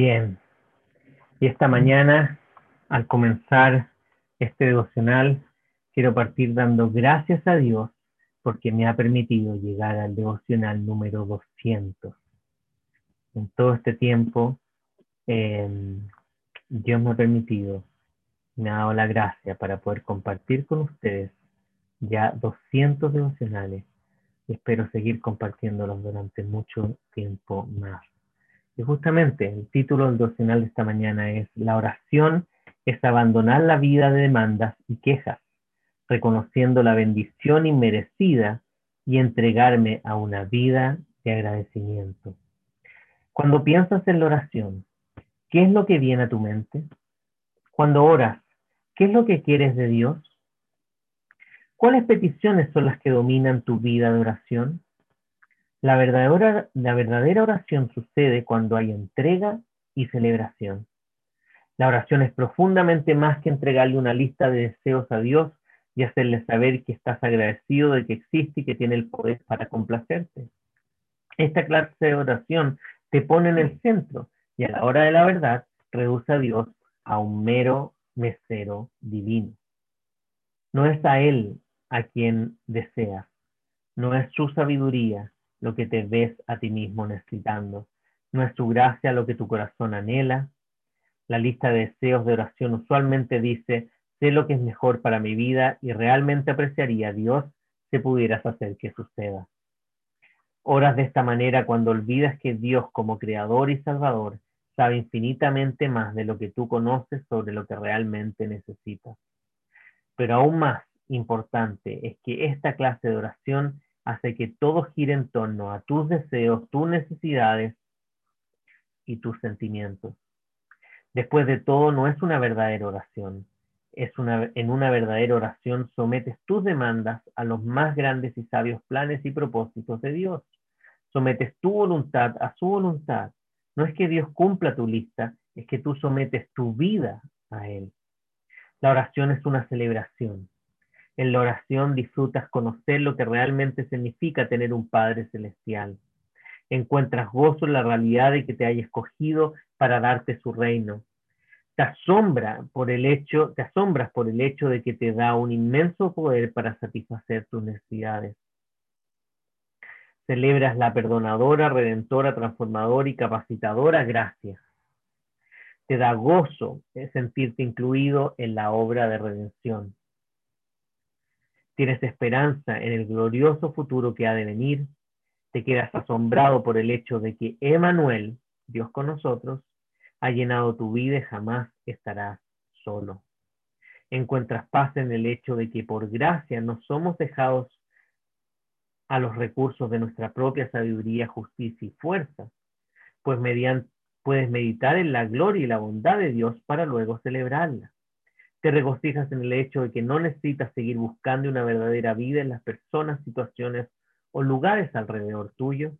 Bien, y esta mañana, al comenzar este devocional, quiero partir dando gracias a Dios porque me ha permitido llegar al devocional número 200. En todo este tiempo, em, Dios me ha permitido, me ha dado la gracia para poder compartir con ustedes ya 200 devocionales. Espero seguir compartiéndolos durante mucho tiempo más. Y justamente el título del devocional de esta mañana es La oración es abandonar la vida de demandas y quejas, reconociendo la bendición inmerecida y entregarme a una vida de agradecimiento. Cuando piensas en la oración, ¿qué es lo que viene a tu mente? Cuando oras, ¿qué es lo que quieres de Dios? ¿Cuáles peticiones son las que dominan tu vida de oración? La verdadera, oración sucede cuando hay entrega y celebración. La oración es profundamente más que entregarle una lista de deseos a Dios y hacerle saber que estás agradecido de que existe y que tiene el poder para complacerte. Esta clase de oración te pone en el centro y a la hora de la verdad reduce a Dios a un mero mesero divino. No es a Él a quien deseas, no es su sabiduría, lo que te ves a ti mismo necesitando. No es tu gracia lo que tu corazón anhela. La lista de deseos de oración usualmente dice, sé lo que es mejor para mi vida y realmente apreciaría a Dios si pudieras hacer que suceda. Oras de esta manera cuando olvidas que Dios como creador y salvador sabe infinitamente más de lo que tú conoces sobre lo que realmente necesitas. Pero aún más importante es que esta clase de oración hace que todo gire en torno a tus deseos, tus necesidades y tus sentimientos. Después de todo, no es una verdadera oración. Es una, en una verdadera oración sometes tus demandas a los más grandes y sabios planes y propósitos de Dios. Sometes tu voluntad a su voluntad. No es que Dios cumpla tu lista, es que tú sometes tu vida a Él. La oración es una celebración. En la oración disfrutas conocer lo que realmente significa tener un Padre Celestial. Encuentras gozo en la realidad de que te haya escogido para darte su reino. Te asombra por el hecho, te asombras por el hecho de que te da un inmenso poder para satisfacer tus necesidades. Celebras la perdonadora, redentora, transformadora y capacitadora gracia. Te da gozo sentirte incluido en la obra de redención. Tienes esperanza en el glorioso futuro que ha de venir. Te quedas asombrado por el hecho de que Emanuel, Dios con nosotros, ha llenado tu vida y jamás estarás solo. Encuentras paz en el hecho de que por gracia no somos dejados a los recursos de nuestra propia sabiduría, justicia y fuerza, pues mediante, puedes meditar en la gloria y la bondad de Dios para luego celebrarla. Te regocijas en el hecho de que no necesitas seguir buscando una verdadera vida en las personas, situaciones o lugares alrededor tuyo,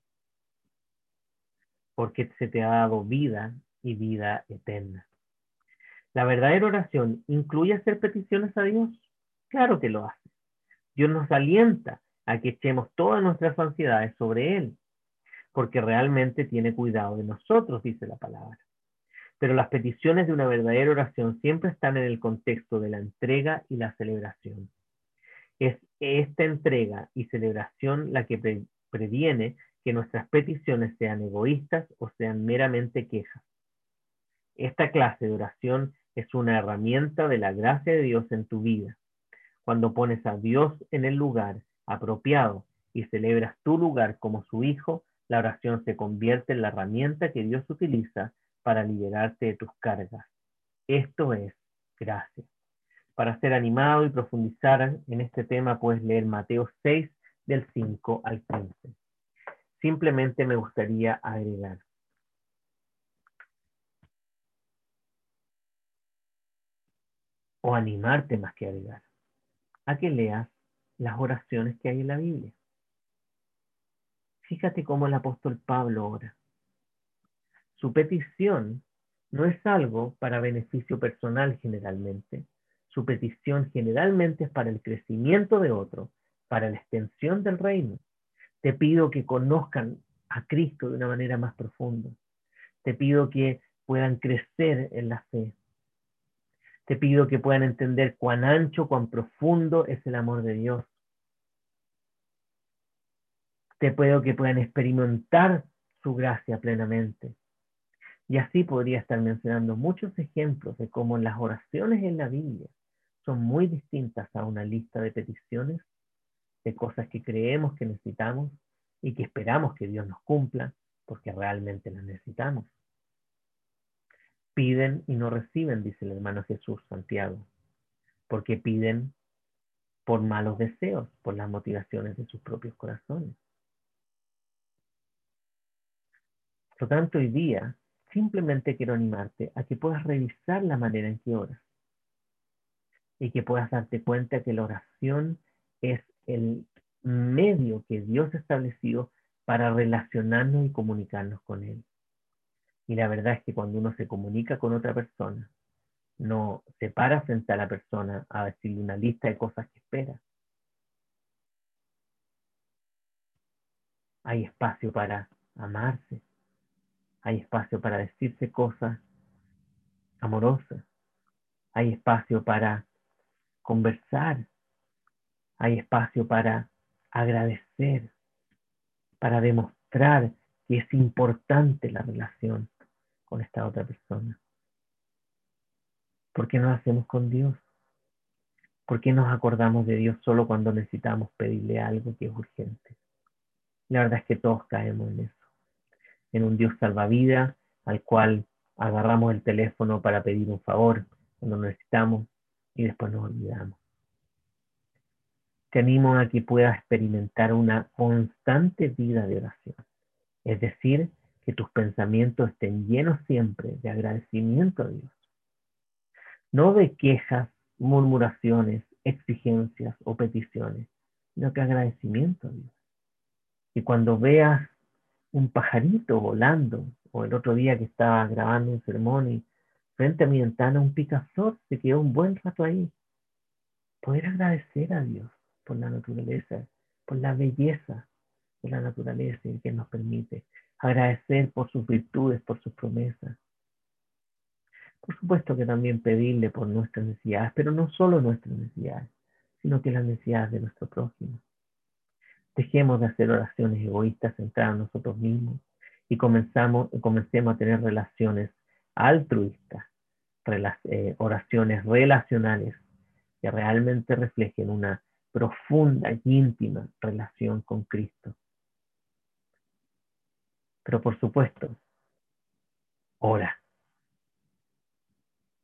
porque se te ha dado vida y vida eterna. La verdadera oración incluye hacer peticiones a Dios. Claro que lo hace. Dios nos alienta a que echemos todas nuestras ansiedades sobre Él, porque realmente tiene cuidado de nosotros, dice la palabra. Pero las peticiones de una verdadera oración siempre están en el contexto de la entrega y la celebración. Es esta entrega y celebración la que previene que nuestras peticiones sean egoístas o sean meramente quejas. Esta clase de oración es una herramienta de la gracia de Dios en tu vida. Cuando pones a Dios en el lugar apropiado y celebras tu lugar como su hijo, la oración se convierte en la herramienta que Dios utiliza para liberarte de tus cargas. Esto es gracia. para ser animado y profundizar en este tema, puedes leer Mateo 6 del 5 al 15. Simplemente me gustaría agregar. O animarte más que agregar. A que leas las oraciones que hay en la Biblia. Fíjate cómo el apóstol Pablo ora. Su petición no es algo para beneficio personal generalmente, su petición generalmente es para el crecimiento de otro, para la extensión del reino. Te pido que conozcan a Cristo de una manera más profunda. Te pido que puedan crecer en la fe. Te pido que puedan entender cuán ancho, cuán profundo es el amor de Dios. Te pido que puedan experimentar su gracia plenamente. Y así podría estar mencionando muchos ejemplos de cómo las oraciones en la Biblia son muy distintas a una lista de peticiones, de cosas que creemos que necesitamos y que esperamos que Dios nos cumpla porque realmente las necesitamos. Piden y no reciben, dice el hermano Jesús Santiago, porque piden por malos deseos, por las motivaciones de sus propios corazones. Por lo tanto, hoy día simplemente quiero animarte a que puedas revisar la manera en que oras y que puedas darte cuenta que la oración es el medio que Dios ha establecido para relacionarnos y comunicarnos con Él. Y la verdad es que cuando uno se comunica con otra persona, no se para frente a la persona a decirle una lista de cosas que espera. Hay espacio para amarse. Hay espacio para decirse cosas amorosas. Hay espacio para conversar, hay espacio para agradecer, para demostrar que es importante la relación con esta otra persona. ¿Por qué no lo hacemos con Dios? ¿Por qué nos acordamos de Dios solo cuando necesitamos pedirle algo que es urgente? La verdad es que todos caemos en eso, en un Dios salvavidas al cual agarramos el teléfono para pedir un favor cuando necesitamos y después nos olvidamos. Te animo a que puedas experimentar una constante vida de oración, es decir, que tus pensamientos estén llenos siempre de agradecimiento a Dios, no de quejas, murmuraciones, exigencias o peticiones, sino que agradecimiento a Dios. Y cuando veas un pajarito volando, o el otro día que estaba grabando un sermón y frente a mi ventana un picazor, se quedó un buen rato ahí. Poder agradecer a Dios por la naturaleza, por la belleza de la naturaleza y que nos permite. Agradecer por sus virtudes, por sus promesas. Por supuesto que también pedirle por nuestras necesidades, pero no solo nuestras necesidades, sino que las necesidades de nuestro prójimo. Dejemos de hacer oraciones egoístas centradas en nosotros mismos y comenzamos, comencemos a tener relaciones altruistas, eh, oraciones relacionales que realmente reflejen una profunda y íntima relación con Cristo. Pero por supuesto, ora.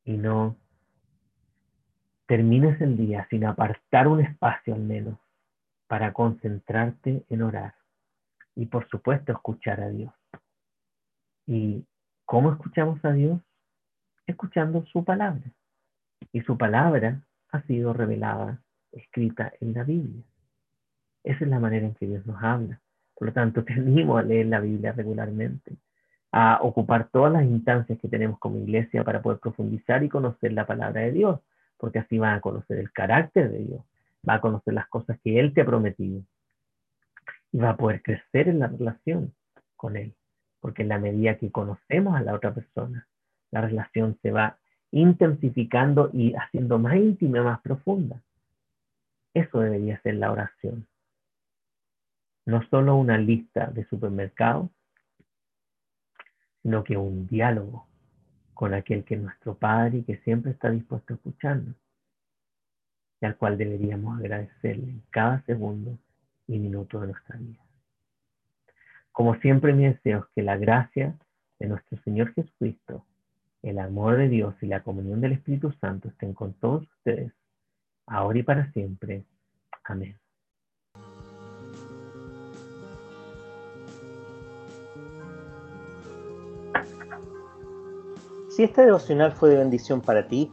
Y no termines el día sin apartar un espacio al menos para concentrarte en orar. Y por supuesto escuchar a Dios. Y ¿Cómo escuchamos a Dios? Escuchando su palabra. Y su palabra ha sido revelada, escrita en la Biblia. Esa es la manera en que Dios nos habla. Por lo tanto, te animo a leer la Biblia regularmente, a ocupar todas las instancias que tenemos como iglesia para poder profundizar y conocer la palabra de Dios, porque así van a conocer el carácter de Dios, va a conocer las cosas que Él te ha prometido y va a poder crecer en la relación con Él porque en la medida que conocemos a la otra persona, la relación se va intensificando y haciendo más íntima, más profunda. Eso debería ser la oración. No solo una lista de supermercados, sino que un diálogo con aquel que es nuestro Padre y que siempre está dispuesto a escucharnos al cual deberíamos agradecerle en cada segundo y minuto de nuestra vida. Como siempre mi deseo es que la gracia de nuestro Señor Jesucristo, el amor de Dios y la comunión del Espíritu Santo estén con todos ustedes ahora y para siempre. Amén. Si este devocional fue de bendición para ti,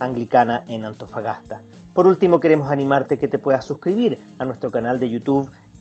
Anglicana en Antofagasta. Por último, queremos animarte que te puedas suscribir a nuestro canal de YouTube